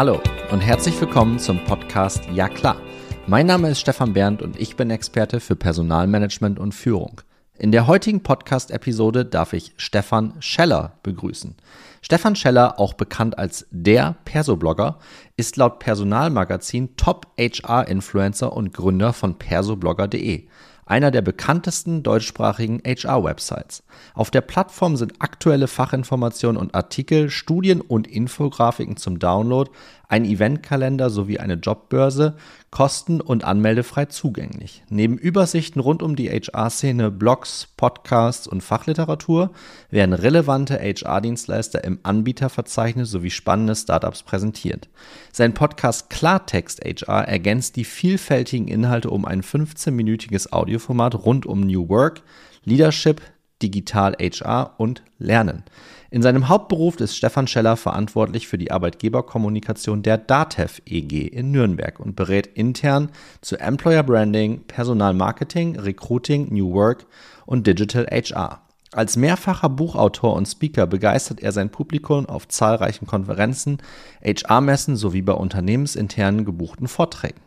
Hallo und herzlich willkommen zum Podcast Ja klar. Mein Name ist Stefan Berndt und ich bin Experte für Personalmanagement und Führung. In der heutigen Podcast-Episode darf ich Stefan Scheller begrüßen. Stefan Scheller, auch bekannt als der Perso-Blogger, ist laut Personalmagazin Top-HR-Influencer und Gründer von persoblogger.de einer der bekanntesten deutschsprachigen HR-Websites. Auf der Plattform sind aktuelle Fachinformationen und Artikel, Studien und Infografiken zum Download, ein Eventkalender sowie eine Jobbörse kosten- und anmeldefrei zugänglich. Neben Übersichten rund um die HR-Szene, Blogs, Podcasts und Fachliteratur werden relevante HR-Dienstleister im Anbieterverzeichnis sowie spannende Startups präsentiert. Sein Podcast Klartext HR ergänzt die vielfältigen Inhalte um ein 15-minütiges Audioformat rund um New Work, Leadership, Digital HR und Lernen. In seinem Hauptberuf ist Stefan Scheller verantwortlich für die Arbeitgeberkommunikation der DATEV EG in Nürnberg und berät intern zu Employer Branding, Personalmarketing, Recruiting, New Work und Digital HR. Als mehrfacher Buchautor und Speaker begeistert er sein Publikum auf zahlreichen Konferenzen, HR-Messen sowie bei unternehmensinternen gebuchten Vorträgen.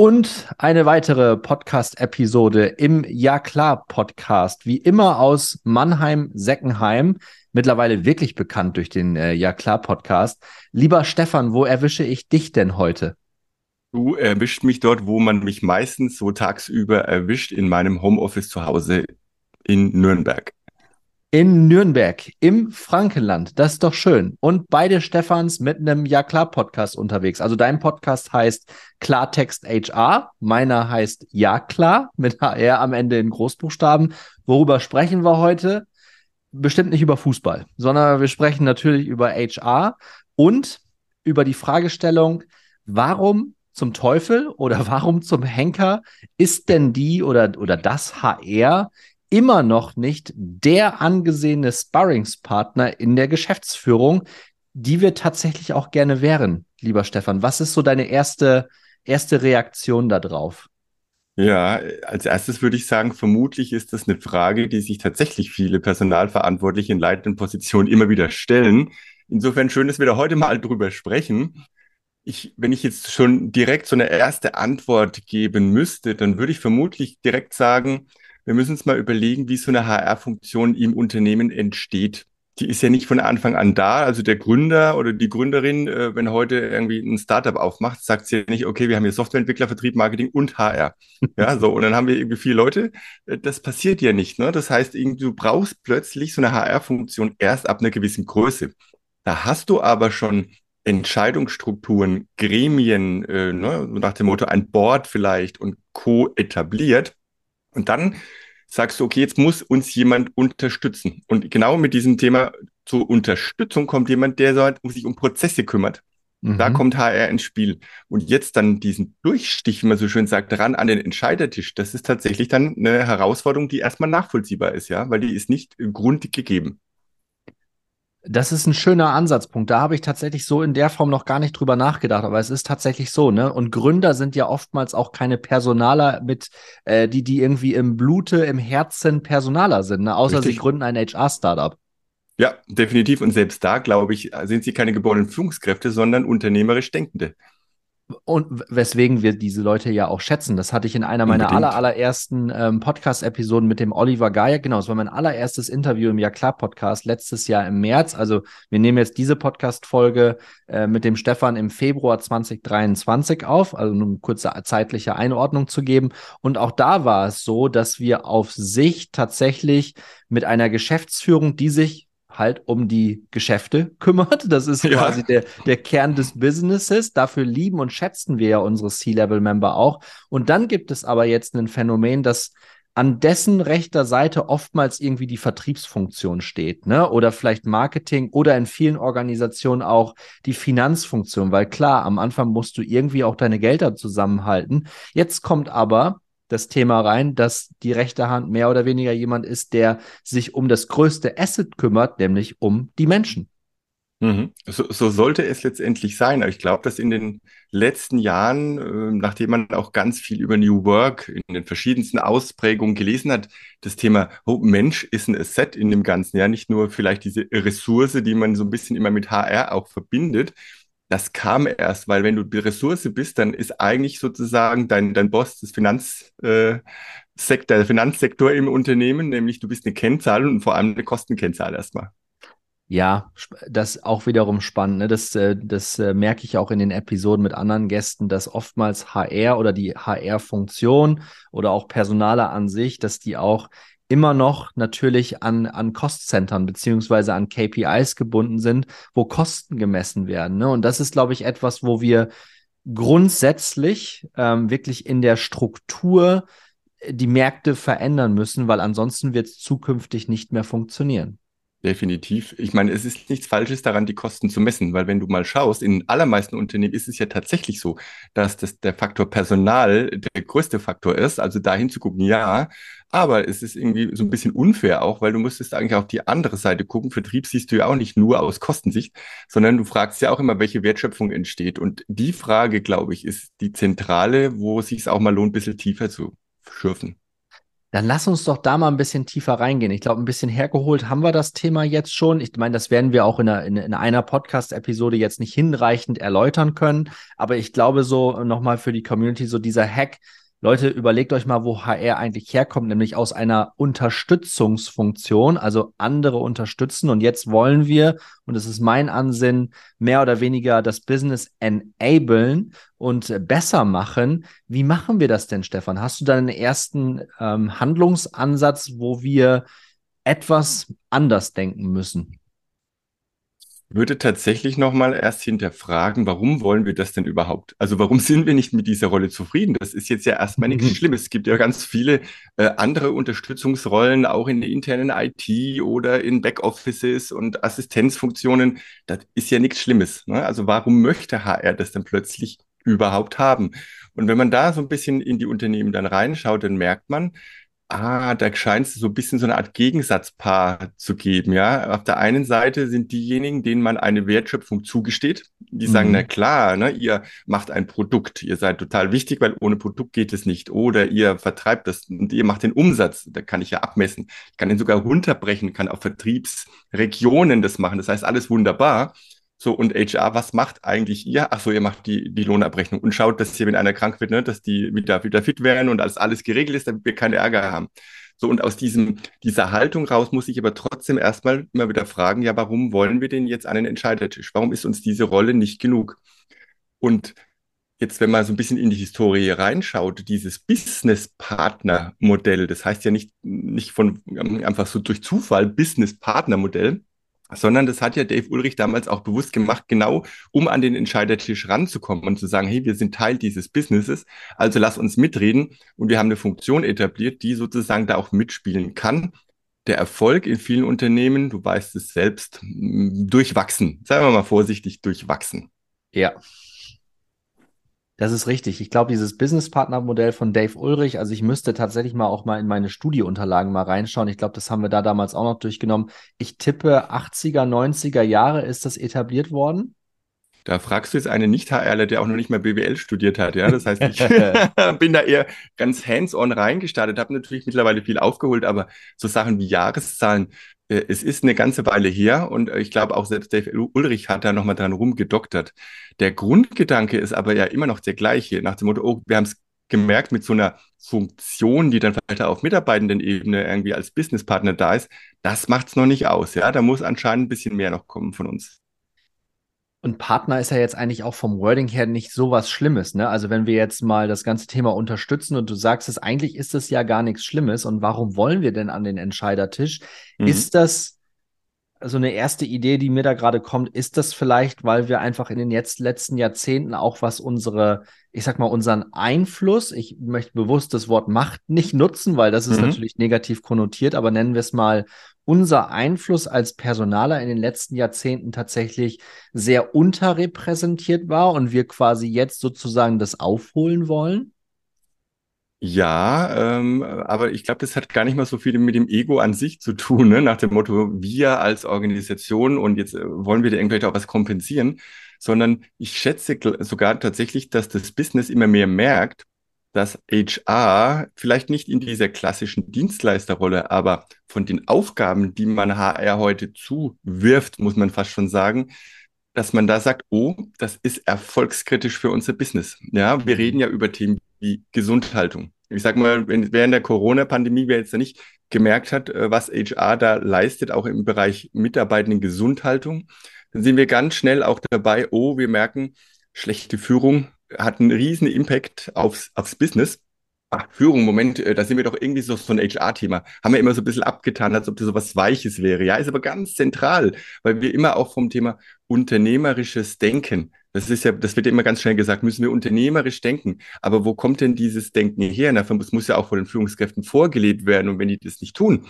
Und eine weitere Podcast-Episode im Ja klar Podcast, wie immer aus Mannheim-Seckenheim, mittlerweile wirklich bekannt durch den äh, Ja klar Podcast. Lieber Stefan, wo erwische ich dich denn heute? Du erwischt mich dort, wo man mich meistens so tagsüber erwischt, in meinem Homeoffice zu Hause in Nürnberg in Nürnberg im Frankenland. Das ist doch schön. Und beide Stefans mit einem Ja klar Podcast unterwegs. Also dein Podcast heißt Klartext HR, meiner heißt Ja klar mit HR am Ende in Großbuchstaben. Worüber sprechen wir heute? Bestimmt nicht über Fußball, sondern wir sprechen natürlich über HR und über die Fragestellung, warum zum Teufel oder warum zum Henker ist denn die oder, oder das HR immer noch nicht der angesehene Sparringspartner in der Geschäftsführung, die wir tatsächlich auch gerne wären, lieber Stefan. Was ist so deine erste, erste Reaktion darauf? Ja, als erstes würde ich sagen, vermutlich ist das eine Frage, die sich tatsächlich viele Personalverantwortliche in leitenden Positionen immer wieder stellen. Insofern schön, dass wir da heute mal drüber sprechen. Ich, wenn ich jetzt schon direkt so eine erste Antwort geben müsste, dann würde ich vermutlich direkt sagen, wir müssen uns mal überlegen, wie so eine HR-Funktion im Unternehmen entsteht. Die ist ja nicht von Anfang an da. Also der Gründer oder die Gründerin, äh, wenn heute irgendwie ein Startup aufmacht, sagt sie ja nicht, okay, wir haben hier Softwareentwickler, Vertrieb, Marketing und HR. Ja, so, und dann haben wir irgendwie vier Leute. Äh, das passiert ja nicht. Ne? Das heißt, du brauchst plötzlich so eine HR-Funktion erst ab einer gewissen Größe. Da hast du aber schon Entscheidungsstrukturen, Gremien, äh, ne, nach dem Motto ein Board vielleicht und Co. etabliert. Und dann sagst du, okay, jetzt muss uns jemand unterstützen. Und genau mit diesem Thema zur Unterstützung kommt jemand, der sich um Prozesse kümmert. Mhm. Da kommt HR ins Spiel. Und jetzt dann diesen Durchstich, wie man so schön sagt, ran an den Entscheidertisch, das ist tatsächlich dann eine Herausforderung, die erstmal nachvollziehbar ist, ja, weil die ist nicht grundig gegeben. Das ist ein schöner Ansatzpunkt. Da habe ich tatsächlich so in der Form noch gar nicht drüber nachgedacht, aber es ist tatsächlich so, ne? Und Gründer sind ja oftmals auch keine Personaler mit, äh, die, die irgendwie im Blute, im Herzen Personaler sind, ne? Außer Richtig. sie gründen ein HR-Startup. Ja, definitiv. Und selbst da, glaube ich, sind sie keine geborenen Führungskräfte, sondern unternehmerisch Denkende. Und weswegen wir diese Leute ja auch schätzen. Das hatte ich in einer meiner aller, allerersten ähm, Podcast-Episoden mit dem Oliver Geier. Genau, es war mein allererstes Interview im Ja klar Podcast letztes Jahr im März. Also wir nehmen jetzt diese Podcast-Folge äh, mit dem Stefan im Februar 2023 auf, also um eine kurze zeitliche Einordnung zu geben. Und auch da war es so, dass wir auf sich tatsächlich mit einer Geschäftsführung, die sich halt um die Geschäfte kümmert. Das ist ja. quasi der, der Kern des Businesses. Dafür lieben und schätzen wir ja unsere C-Level-Member auch. Und dann gibt es aber jetzt ein Phänomen, das an dessen rechter Seite oftmals irgendwie die Vertriebsfunktion steht, ne? Oder vielleicht Marketing oder in vielen Organisationen auch die Finanzfunktion, weil klar, am Anfang musst du irgendwie auch deine Gelder zusammenhalten. Jetzt kommt aber das Thema rein, dass die rechte Hand mehr oder weniger jemand ist, der sich um das größte Asset kümmert, nämlich um die Menschen. Mhm. So, so, sollte es letztendlich sein. Ich glaube, dass in den letzten Jahren, äh, nachdem man auch ganz viel über New Work in den verschiedensten Ausprägungen gelesen hat, das Thema oh, Mensch ist ein Asset in dem Ganzen. Ja, nicht nur vielleicht diese Ressource, die man so ein bisschen immer mit HR auch verbindet, das kam erst, weil wenn du die Ressource bist, dann ist eigentlich sozusagen dein, dein Boss das Finanzsektor, äh, der Finanzsektor im Unternehmen, nämlich du bist eine Kennzahl und vor allem eine Kostenkennzahl erstmal. Ja, das auch wiederum spannend. Ne? Das, äh, das äh, merke ich auch in den Episoden mit anderen Gästen, dass oftmals HR oder die HR-Funktion oder auch Personale an sich, dass die auch immer noch natürlich an, an Cost-Centern beziehungsweise an KPIs gebunden sind, wo Kosten gemessen werden. Ne? Und das ist, glaube ich, etwas, wo wir grundsätzlich ähm, wirklich in der Struktur die Märkte verändern müssen, weil ansonsten wird es zukünftig nicht mehr funktionieren. Definitiv. Ich meine, es ist nichts Falsches daran, die Kosten zu messen, weil wenn du mal schaust, in allermeisten Unternehmen ist es ja tatsächlich so, dass das der Faktor Personal der größte Faktor ist. Also da hinzugucken, ja. Aber es ist irgendwie so ein bisschen unfair auch, weil du müsstest eigentlich auf die andere Seite gucken. Vertrieb siehst du ja auch nicht nur aus Kostensicht, sondern du fragst ja auch immer, welche Wertschöpfung entsteht. Und die Frage, glaube ich, ist die zentrale, wo es sich auch mal lohnt, ein bisschen tiefer zu schürfen. Dann lass uns doch da mal ein bisschen tiefer reingehen. Ich glaube, ein bisschen hergeholt haben wir das Thema jetzt schon. Ich meine, das werden wir auch in einer, in, in einer Podcast-Episode jetzt nicht hinreichend erläutern können. Aber ich glaube, so nochmal für die Community, so dieser Hack, Leute, überlegt euch mal, wo HR eigentlich herkommt, nämlich aus einer Unterstützungsfunktion, also andere unterstützen. Und jetzt wollen wir, und es ist mein Ansinn, mehr oder weniger das Business enablen und besser machen. Wie machen wir das denn, Stefan? Hast du da einen ersten ähm, Handlungsansatz, wo wir etwas anders denken müssen? Würde tatsächlich nochmal erst hinterfragen, warum wollen wir das denn überhaupt? Also warum sind wir nicht mit dieser Rolle zufrieden? Das ist jetzt ja erstmal nichts mhm. Schlimmes. Es gibt ja ganz viele äh, andere Unterstützungsrollen, auch in der internen IT oder in Backoffices und Assistenzfunktionen. Das ist ja nichts Schlimmes. Ne? Also warum möchte HR das dann plötzlich überhaupt haben? Und wenn man da so ein bisschen in die Unternehmen dann reinschaut, dann merkt man, Ah, da scheint es so ein bisschen so eine Art Gegensatzpaar zu geben, ja. Auf der einen Seite sind diejenigen, denen man eine Wertschöpfung zugesteht, die sagen, mhm. na klar, ne, ihr macht ein Produkt, ihr seid total wichtig, weil ohne Produkt geht es nicht. Oder ihr vertreibt das und ihr macht den Umsatz, da kann ich ja abmessen. Ich kann den sogar runterbrechen, kann auf Vertriebsregionen das machen. Das heißt, alles wunderbar. So, und HR, was macht eigentlich ihr? Ach so, ihr macht die, die Lohnabrechnung und schaut, dass hier, wenn einer krank wird, ne, dass die wieder, wieder fit werden und alles, alles geregelt ist, damit wir keine Ärger haben. So, und aus diesem, dieser Haltung raus muss ich aber trotzdem erstmal immer wieder fragen, ja, warum wollen wir denn jetzt an den Entscheidertisch? Warum ist uns diese Rolle nicht genug? Und jetzt, wenn man so ein bisschen in die Historie reinschaut, dieses Business-Partner-Modell, das heißt ja nicht, nicht von einfach so durch Zufall Business-Partner-Modell, sondern das hat ja Dave Ulrich damals auch bewusst gemacht, genau um an den Entscheidertisch ranzukommen und zu sagen, hey, wir sind Teil dieses Businesses, also lass uns mitreden und wir haben eine Funktion etabliert, die sozusagen da auch mitspielen kann. Der Erfolg in vielen Unternehmen, du weißt es selbst, durchwachsen. Sagen wir mal vorsichtig, durchwachsen. Ja, das ist richtig. Ich glaube, dieses Business-Partner-Modell von Dave Ulrich, also ich müsste tatsächlich mal auch mal in meine Studieunterlagen mal reinschauen. Ich glaube, das haben wir da damals auch noch durchgenommen. Ich tippe 80er, 90er Jahre ist das etabliert worden. Da fragst du jetzt einen Nicht-HRler, der auch noch nicht mal BWL studiert hat. Ja, das heißt, ich bin da eher ganz hands-on reingestartet, habe natürlich mittlerweile viel aufgeholt, aber so Sachen wie Jahreszahlen, es ist eine ganze Weile her und ich glaube auch selbst Dave Ulrich hat da nochmal dran rumgedoktert. Der Grundgedanke ist aber ja immer noch der gleiche, nach dem Motto, oh, wir haben es gemerkt mit so einer Funktion, die dann vielleicht auf Mitarbeitenden-Ebene irgendwie als Businesspartner da ist, das macht es noch nicht aus. Ja, da muss anscheinend ein bisschen mehr noch kommen von uns. Und Partner ist ja jetzt eigentlich auch vom Wording her nicht so was Schlimmes, ne? Also wenn wir jetzt mal das ganze Thema unterstützen und du sagst es, eigentlich ist das ja gar nichts Schlimmes und warum wollen wir denn an den Entscheidertisch? Mhm. Ist das so eine erste Idee, die mir da gerade kommt, ist das vielleicht, weil wir einfach in den jetzt letzten Jahrzehnten auch was unsere, ich sag mal, unseren Einfluss, ich möchte bewusst das Wort Macht nicht nutzen, weil das ist mhm. natürlich negativ konnotiert, aber nennen wir es mal unser Einfluss als Personaler in den letzten Jahrzehnten tatsächlich sehr unterrepräsentiert war und wir quasi jetzt sozusagen das aufholen wollen? Ja, ähm, aber ich glaube, das hat gar nicht mal so viel mit dem Ego an sich zu tun, ne? nach dem Motto, wir als Organisation und jetzt äh, wollen wir da irgendwelche auch was kompensieren, sondern ich schätze sogar tatsächlich, dass das Business immer mehr merkt, dass HR vielleicht nicht in dieser klassischen Dienstleisterrolle, aber von den Aufgaben, die man HR heute zuwirft, muss man fast schon sagen, dass man da sagt, oh, das ist erfolgskritisch für unser Business. Ja, wir reden ja über Themen wie Gesundhaltung. Ich sage mal, wenn, während der Corona-Pandemie, wer jetzt da nicht gemerkt hat, äh, was HR da leistet, auch im Bereich Mitarbeitenden Gesundhaltung, dann sind wir ganz schnell auch dabei, oh, wir merken, schlechte Führung hat einen riesen Impact aufs, aufs Business. Ach, Führung, Moment, äh, da sind wir doch irgendwie so, so ein HR-Thema. Haben wir immer so ein bisschen abgetan, als ob das so was Weiches wäre. Ja, ist aber ganz zentral, weil wir immer auch vom Thema unternehmerisches Denken, das ist ja, das wird ja immer ganz schnell gesagt, müssen wir unternehmerisch denken. Aber wo kommt denn dieses Denken her? Das muss ja auch von den Führungskräften vorgelebt werden. Und wenn die das nicht tun,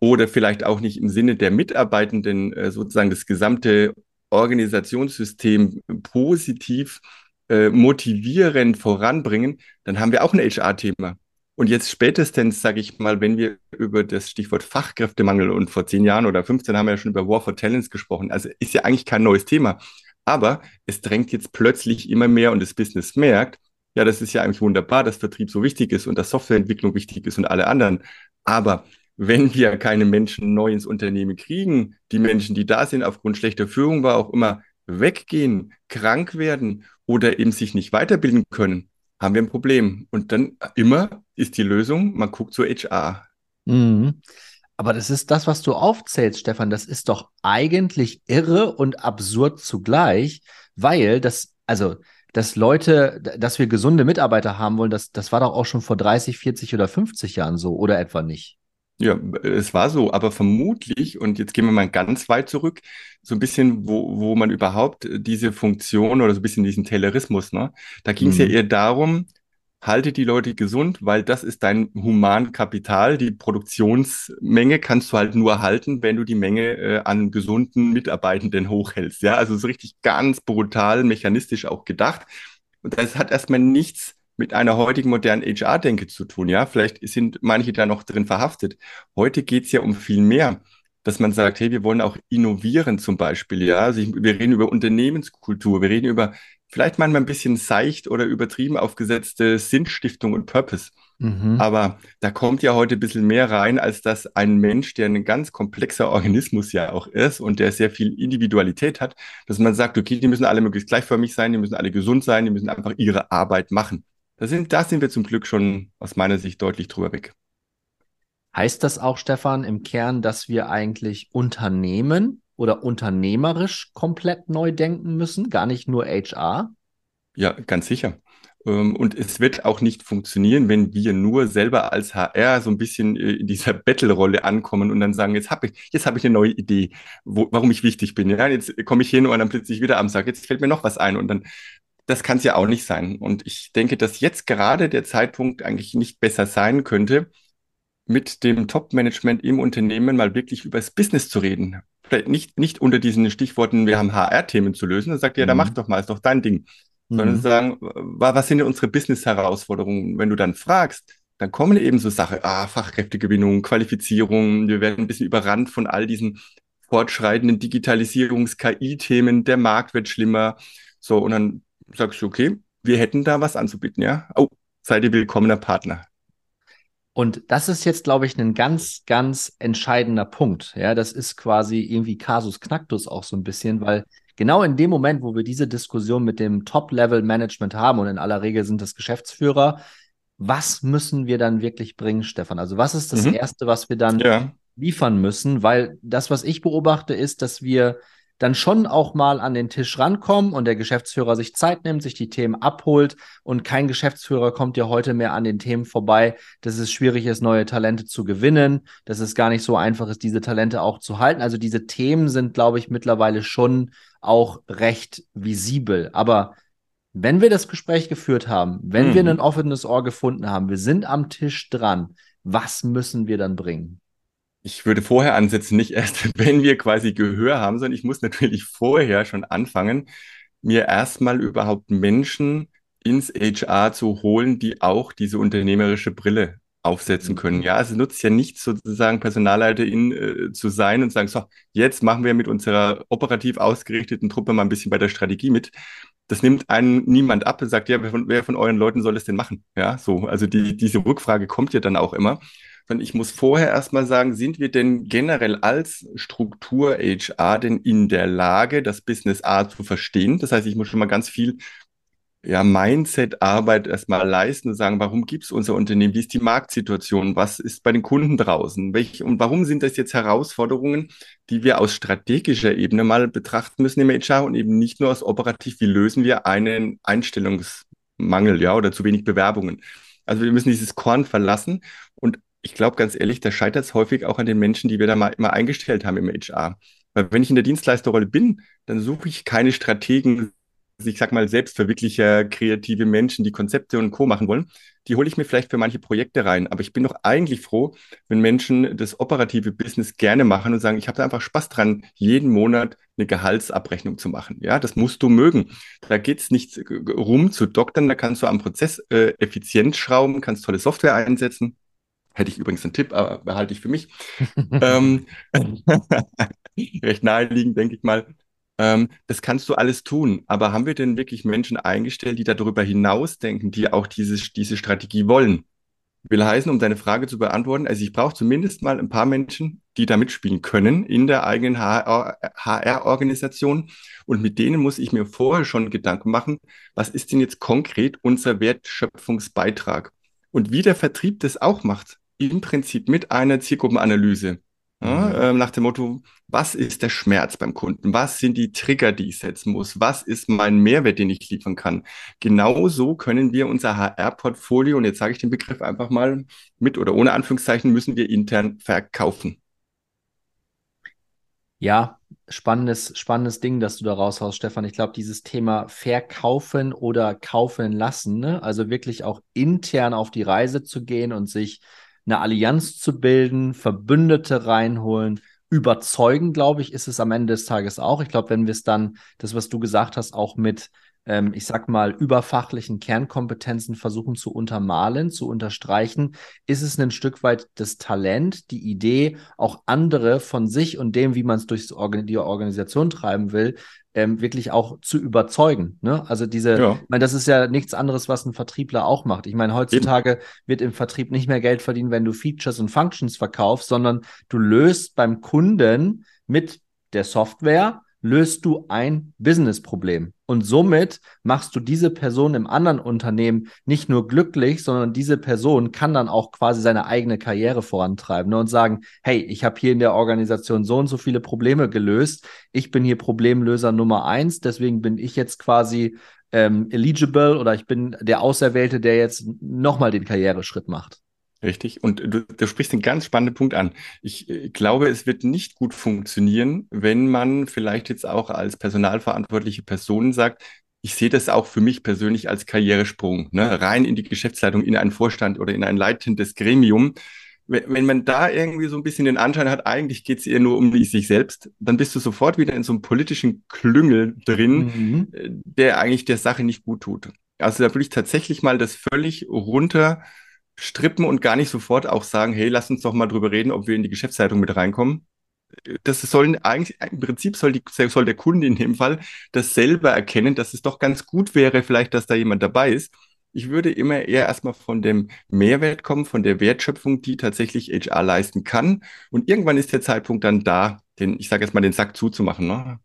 oder vielleicht auch nicht im Sinne der Mitarbeitenden äh, sozusagen das gesamte Organisationssystem positiv äh, motivierend voranbringen, dann haben wir auch ein HR-Thema. Und jetzt spätestens, sage ich mal, wenn wir über das Stichwort Fachkräftemangel und vor zehn Jahren oder 15 haben wir ja schon über War for Talents gesprochen. Also ist ja eigentlich kein neues Thema. Aber es drängt jetzt plötzlich immer mehr und das Business merkt, ja, das ist ja eigentlich wunderbar, dass Vertrieb so wichtig ist und dass Softwareentwicklung wichtig ist und alle anderen. Aber wenn wir keine Menschen neu ins Unternehmen kriegen, die Menschen, die da sind, aufgrund schlechter Führung, war auch immer weggehen, krank werden oder eben sich nicht weiterbilden können, haben wir ein Problem. Und dann immer ist die Lösung, man guckt zu HR. Mhm. Aber das ist das, was du aufzählst, Stefan. Das ist doch eigentlich irre und absurd zugleich, weil das, also, dass Leute, dass wir gesunde Mitarbeiter haben wollen, das, das war doch auch schon vor 30, 40 oder 50 Jahren so, oder etwa nicht? Ja, es war so, aber vermutlich, und jetzt gehen wir mal ganz weit zurück, so ein bisschen, wo, wo man überhaupt diese Funktion oder so ein bisschen diesen Taylorismus, ne? Da ging es mhm. ja eher darum, halte die Leute gesund, weil das ist dein Humankapital. Die Produktionsmenge kannst du halt nur halten, wenn du die Menge äh, an gesunden Mitarbeitenden hochhältst. Ja, also so richtig ganz brutal mechanistisch auch gedacht. Und das hat erstmal nichts mit einer heutigen modernen HR-Denke zu tun. Ja, vielleicht sind manche da noch drin verhaftet. Heute geht's ja um viel mehr, dass man sagt, hey, wir wollen auch innovieren zum Beispiel. Ja, also ich, wir reden über Unternehmenskultur, wir reden über vielleicht manchmal ein bisschen seicht oder übertrieben aufgesetzte Sinnstiftung und Purpose. Mhm. Aber da kommt ja heute ein bisschen mehr rein, als dass ein Mensch, der ein ganz komplexer Organismus ja auch ist und der sehr viel Individualität hat, dass man sagt, okay, die müssen alle möglichst gleichförmig sein, die müssen alle gesund sein, die müssen einfach ihre Arbeit machen. Da sind, da sind wir zum Glück schon aus meiner Sicht deutlich drüber weg. Heißt das auch, Stefan, im Kern, dass wir eigentlich Unternehmen oder unternehmerisch komplett neu denken müssen, gar nicht nur HR? Ja, ganz sicher. Ähm, und es wird auch nicht funktionieren, wenn wir nur selber als HR so ein bisschen äh, in dieser Battle-Rolle ankommen und dann sagen, jetzt habe ich, jetzt habe ich eine neue Idee, wo, warum ich wichtig bin. Ja, jetzt komme ich hin und dann plötzlich wieder am Tag, jetzt fällt mir noch was ein und dann das kann es ja auch nicht sein. Und ich denke, dass jetzt gerade der Zeitpunkt eigentlich nicht besser sein könnte, mit dem Top-Management im Unternehmen mal wirklich über das Business zu reden. Vielleicht nicht, nicht unter diesen Stichworten, wir haben HR-Themen zu lösen. Dann sagt ihr, mhm. ja, da mach doch mal, ist doch dein Ding. Mhm. Sondern sagen, was sind denn unsere Business-Herausforderungen? Wenn du dann fragst, dann kommen eben so Sachen, ah, Fachkräftegewinnung, Qualifizierung, wir werden ein bisschen überrannt von all diesen fortschreitenden Digitalisierungs-KI-Themen, der Markt wird schlimmer. So, und dann sagst du, okay, wir hätten da was anzubieten, ja? Oh, seid ihr willkommener Partner. Und das ist jetzt, glaube ich, ein ganz, ganz entscheidender Punkt. Ja, das ist quasi irgendwie Casus Knacktus auch so ein bisschen, weil genau in dem Moment, wo wir diese Diskussion mit dem Top-Level-Management haben und in aller Regel sind das Geschäftsführer, was müssen wir dann wirklich bringen, Stefan? Also was ist das mhm. Erste, was wir dann ja. liefern müssen? Weil das, was ich beobachte, ist, dass wir dann schon auch mal an den Tisch rankommen und der Geschäftsführer sich Zeit nimmt, sich die Themen abholt und kein Geschäftsführer kommt ja heute mehr an den Themen vorbei, dass es schwierig ist, neue Talente zu gewinnen, dass es gar nicht so einfach ist, diese Talente auch zu halten. Also diese Themen sind, glaube ich, mittlerweile schon auch recht visibel. Aber wenn wir das Gespräch geführt haben, wenn mhm. wir ein offenes Ohr gefunden haben, wir sind am Tisch dran, was müssen wir dann bringen? Ich würde vorher ansetzen, nicht erst, wenn wir quasi Gehör haben, sondern ich muss natürlich vorher schon anfangen, mir erstmal überhaupt Menschen ins HR zu holen, die auch diese unternehmerische Brille aufsetzen können. Mhm. Ja, also nutzt ja nicht sozusagen Personalleiterin äh, zu sein und sagen, so, jetzt machen wir mit unserer operativ ausgerichteten Truppe mal ein bisschen bei der Strategie mit. Das nimmt einen niemand ab und sagt, ja, wer von, wer von euren Leuten soll es denn machen? Ja, so, also die, diese Rückfrage kommt ja dann auch immer sondern ich muss vorher erstmal sagen, sind wir denn generell als Struktur HR denn in der Lage, das Business A zu verstehen? Das heißt, ich muss schon mal ganz viel ja, Mindset-Arbeit erstmal leisten und sagen, warum gibt es unser Unternehmen? Wie ist die Marktsituation? Was ist bei den Kunden draußen? Welch, und warum sind das jetzt Herausforderungen, die wir aus strategischer Ebene mal betrachten müssen im HR und eben nicht nur aus operativ, wie lösen wir einen Einstellungsmangel, ja, oder zu wenig Bewerbungen? Also wir müssen dieses Korn verlassen und ich glaube ganz ehrlich, da scheitert es häufig auch an den Menschen, die wir da mal immer eingestellt haben im HR. Weil wenn ich in der Dienstleisterrolle bin, dann suche ich keine Strategen, ich sag mal, Selbstverwirklicher, kreative Menschen, die Konzepte und Co. machen wollen, die hole ich mir vielleicht für manche Projekte rein. Aber ich bin doch eigentlich froh, wenn Menschen das operative Business gerne machen und sagen, ich habe da einfach Spaß dran, jeden Monat eine Gehaltsabrechnung zu machen. Ja, das musst du mögen. Da geht's nicht rum zu doktern, da kannst du am Prozess äh, effizient schrauben, kannst tolle Software einsetzen. Hätte ich übrigens einen Tipp, aber behalte ich für mich. ähm, recht naheliegend, denke ich mal. Ähm, das kannst du alles tun, aber haben wir denn wirklich Menschen eingestellt, die darüber hinaus denken, die auch diese, diese Strategie wollen? Will heißen, um deine Frage zu beantworten, also ich brauche zumindest mal ein paar Menschen, die da mitspielen können in der eigenen HR-Organisation. Und mit denen muss ich mir vorher schon Gedanken machen, was ist denn jetzt konkret unser Wertschöpfungsbeitrag? Und wie der Vertrieb das auch macht, im Prinzip mit einer Zielgruppenanalyse. Ja, ähm, nach dem Motto, was ist der Schmerz beim Kunden? Was sind die Trigger, die ich setzen muss? Was ist mein Mehrwert, den ich liefern kann? Genauso können wir unser HR-Portfolio, und jetzt sage ich den Begriff einfach mal mit oder ohne Anführungszeichen, müssen wir intern verkaufen. Ja, spannendes, spannendes Ding, dass du da raushaust, Stefan. Ich glaube, dieses Thema verkaufen oder kaufen lassen, ne? also wirklich auch intern auf die Reise zu gehen und sich eine Allianz zu bilden, Verbündete reinholen, überzeugen, glaube ich, ist es am Ende des Tages auch. Ich glaube, wenn wir es dann, das, was du gesagt hast, auch mit, ähm, ich sag mal, überfachlichen Kernkompetenzen versuchen zu untermalen, zu unterstreichen, ist es ein Stück weit das Talent, die Idee, auch andere von sich und dem, wie man es durch die Organisation treiben will, ähm, wirklich auch zu überzeugen. Ne? Also diese, ja. ich meine, das ist ja nichts anderes, was ein Vertriebler auch macht. Ich meine, heutzutage Eben. wird im Vertrieb nicht mehr Geld verdienen, wenn du Features und Functions verkaufst, sondern du löst beim Kunden mit der Software löst du ein Business-Problem. Und somit machst du diese Person im anderen Unternehmen nicht nur glücklich, sondern diese Person kann dann auch quasi seine eigene Karriere vorantreiben ne, und sagen, hey, ich habe hier in der Organisation so und so viele Probleme gelöst. Ich bin hier Problemlöser Nummer eins. Deswegen bin ich jetzt quasi ähm, eligible oder ich bin der Auserwählte, der jetzt nochmal den Karriereschritt macht. Richtig. Und du, du sprichst einen ganz spannenden Punkt an. Ich äh, glaube, es wird nicht gut funktionieren, wenn man vielleicht jetzt auch als personalverantwortliche Person sagt, ich sehe das auch für mich persönlich als Karrieresprung, ne? rein in die Geschäftsleitung, in einen Vorstand oder in ein leitendes Gremium. Wenn, wenn man da irgendwie so ein bisschen den Anschein hat, eigentlich geht es eher nur um sich selbst, dann bist du sofort wieder in so einem politischen Klüngel drin, mhm. Äh, der eigentlich der Sache nicht gut tut. Also da würde ich tatsächlich mal das völlig runter strippen und gar nicht sofort auch sagen, hey, lass uns doch mal drüber reden, ob wir in die Geschäftsleitung mit reinkommen. Das sollen eigentlich, im Prinzip soll, die, soll der Kunde in dem Fall das selber erkennen, dass es doch ganz gut wäre, vielleicht, dass da jemand dabei ist. Ich würde immer eher erstmal von dem Mehrwert kommen, von der Wertschöpfung, die tatsächlich HR leisten kann. Und irgendwann ist der Zeitpunkt dann da, den, ich sage jetzt mal, den Sack zuzumachen. Ne?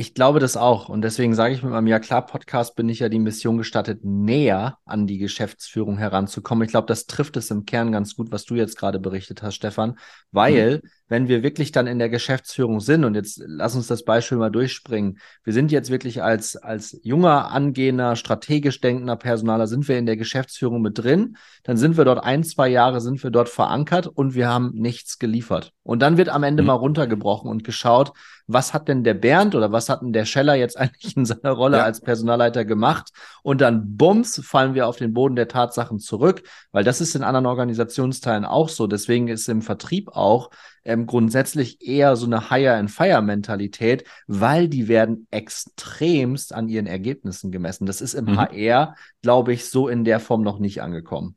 Ich glaube das auch. Und deswegen sage ich mit meinem Ja klar Podcast bin ich ja die Mission gestattet, näher an die Geschäftsführung heranzukommen. Ich glaube, das trifft es im Kern ganz gut, was du jetzt gerade berichtet hast, Stefan, weil mhm wenn wir wirklich dann in der Geschäftsführung sind, und jetzt lass uns das Beispiel mal durchspringen, wir sind jetzt wirklich als, als junger, angehender, strategisch denkender Personaler, sind wir in der Geschäftsführung mit drin, dann sind wir dort ein, zwei Jahre, sind wir dort verankert und wir haben nichts geliefert. Und dann wird am Ende mhm. mal runtergebrochen und geschaut, was hat denn der Bernd oder was hat denn der Scheller jetzt eigentlich in seiner Rolle ja. als Personalleiter gemacht? Und dann bums fallen wir auf den Boden der Tatsachen zurück, weil das ist in anderen Organisationsteilen auch so. Deswegen ist im Vertrieb auch ähm, grundsätzlich eher so eine Hire-and-Fire-Mentalität, weil die werden extremst an ihren Ergebnissen gemessen. Das ist im mhm. HR, glaube ich, so in der Form noch nicht angekommen.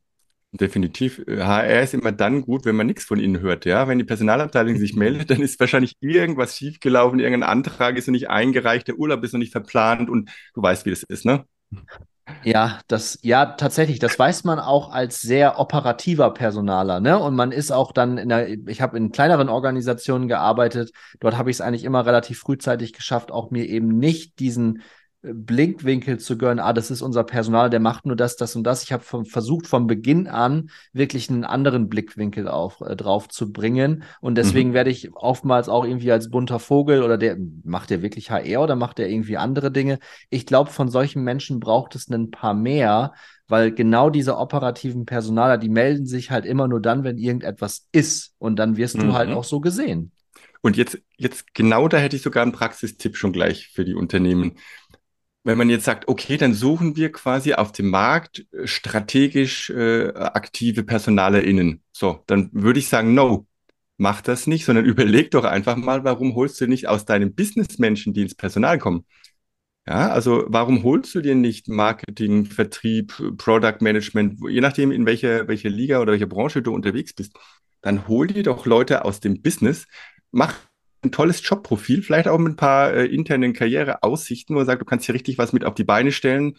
Definitiv. HR ist immer dann gut, wenn man nichts von ihnen hört. Ja, wenn die Personalabteilung sich meldet, dann ist wahrscheinlich irgendwas schiefgelaufen, irgendein Antrag ist noch nicht eingereicht, der Urlaub ist noch nicht verplant und du weißt, wie das ist, ne? Ja, das, ja, tatsächlich, das weiß man auch als sehr operativer Personaler, ne? Und man ist auch dann in der, ich habe in kleineren Organisationen gearbeitet, dort habe ich es eigentlich immer relativ frühzeitig geschafft, auch mir eben nicht diesen Blickwinkel zu gönnen, ah, das ist unser Personal, der macht nur das, das und das. Ich habe versucht, von Beginn an wirklich einen anderen Blickwinkel auf, äh, drauf zu bringen. Und deswegen mhm. werde ich oftmals auch irgendwie als bunter Vogel oder der, macht der wirklich HR oder macht der irgendwie andere Dinge? Ich glaube, von solchen Menschen braucht es ein paar mehr, weil genau diese operativen Personaler, die melden sich halt immer nur dann, wenn irgendetwas ist. Und dann wirst mhm. du halt mhm. auch so gesehen. Und jetzt, jetzt genau da hätte ich sogar einen Praxistipp schon gleich für die Unternehmen wenn man jetzt sagt, okay, dann suchen wir quasi auf dem Markt äh, strategisch äh, aktive PersonalerInnen. So, dann würde ich sagen, no, mach das nicht, sondern überleg doch einfach mal, warum holst du nicht aus deinem Businessmenschen, die ins Personal kommen? Ja, also warum holst du dir nicht Marketing, Vertrieb, Product Management, je nachdem, in welcher, welcher Liga oder welcher Branche du unterwegs bist, dann hol dir doch Leute aus dem Business, mach ein tolles Jobprofil, vielleicht auch mit ein paar äh, internen Karriereaussichten, wo man sagt, du kannst hier richtig was mit auf die Beine stellen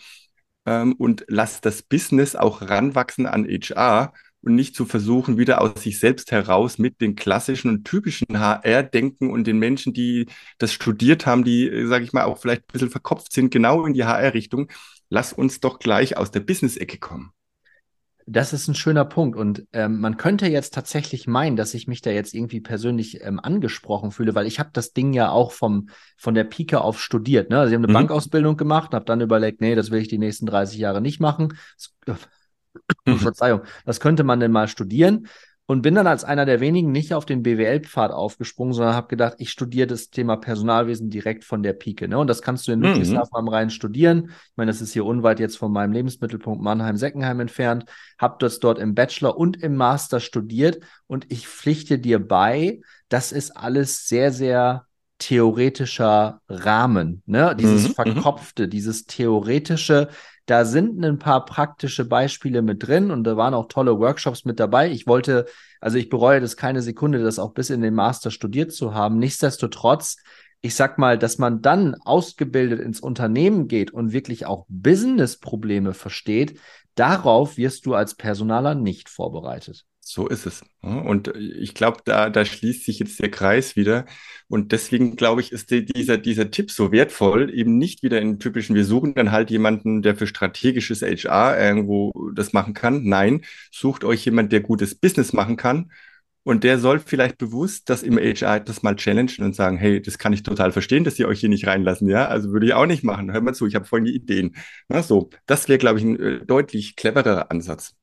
ähm, und lass das Business auch ranwachsen an HR und nicht zu versuchen, wieder aus sich selbst heraus mit den klassischen und typischen HR-Denken und den Menschen, die das studiert haben, die, äh, sage ich mal, auch vielleicht ein bisschen verkopft sind, genau in die HR-Richtung. Lass uns doch gleich aus der Business-Ecke kommen. Das ist ein schöner Punkt. Und ähm, man könnte jetzt tatsächlich meinen, dass ich mich da jetzt irgendwie persönlich ähm, angesprochen fühle, weil ich habe das Ding ja auch vom, von der Pike auf studiert. Ne? Also ich habe eine mhm. Bankausbildung gemacht, habe dann überlegt, nee, das will ich die nächsten 30 Jahre nicht machen. Das, Verzeihung, das könnte man denn mal studieren und bin dann als einer der wenigen nicht auf den BWL-Pfad aufgesprungen, sondern habe gedacht, ich studiere das Thema Personalwesen direkt von der Pike. Ne? Und das kannst du in Ludwigshafen mhm. am Rhein studieren. Ich meine, das ist hier unweit jetzt von meinem Lebensmittelpunkt Mannheim-Seckenheim entfernt. Habe das dort im Bachelor und im Master studiert und ich pflichte dir bei, das ist alles sehr, sehr theoretischer Rahmen, ne? Dieses mhm, mhm. Verkopfte, dieses theoretische, da sind ein paar praktische Beispiele mit drin und da waren auch tolle Workshops mit dabei. Ich wollte, also ich bereue das keine Sekunde, das auch bis in den Master studiert zu haben. Nichtsdestotrotz, ich sag mal, dass man dann ausgebildet ins Unternehmen geht und wirklich auch Business-Probleme versteht, darauf wirst du als Personaler nicht vorbereitet. So ist es. Und ich glaube, da, da schließt sich jetzt der Kreis wieder. Und deswegen glaube ich, ist die, dieser, dieser Tipp so wertvoll, eben nicht wieder in typischen, wir suchen dann halt jemanden, der für strategisches HR irgendwo das machen kann. Nein, sucht euch jemand, der gutes Business machen kann. Und der soll vielleicht bewusst das im HR das mal challengen und sagen, hey, das kann ich total verstehen, dass sie euch hier nicht reinlassen, ja? Also würde ich auch nicht machen. Hör mal zu, ich habe folgende Ideen. Na, so, das wäre, glaube ich, ein äh, deutlich cleverer Ansatz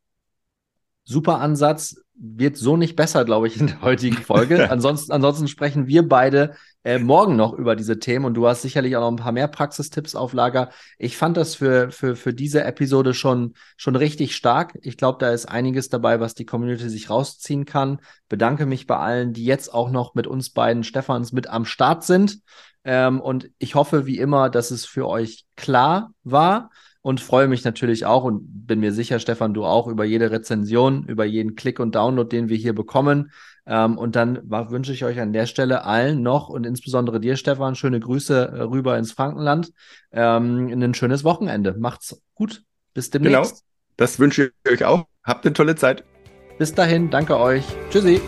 super Ansatz. Wird so nicht besser, glaube ich, in der heutigen Folge. ansonsten, ansonsten sprechen wir beide äh, morgen noch über diese Themen und du hast sicherlich auch noch ein paar mehr Praxistipps auf Lager. Ich fand das für, für, für diese Episode schon, schon richtig stark. Ich glaube, da ist einiges dabei, was die Community sich rausziehen kann. Bedanke mich bei allen, die jetzt auch noch mit uns beiden Stefans mit am Start sind. Ähm, und ich hoffe, wie immer, dass es für euch klar war und freue mich natürlich auch und bin mir sicher, Stefan, du auch über jede Rezension, über jeden Klick und Download, den wir hier bekommen. Ähm, und dann wünsche ich euch an der Stelle allen noch und insbesondere dir, Stefan, schöne Grüße äh, rüber ins Frankenland. Ähm, ein schönes Wochenende. Macht's gut. Bis demnächst. Genau. Das wünsche ich euch auch. Habt eine tolle Zeit. Bis dahin, danke euch. Tschüssi.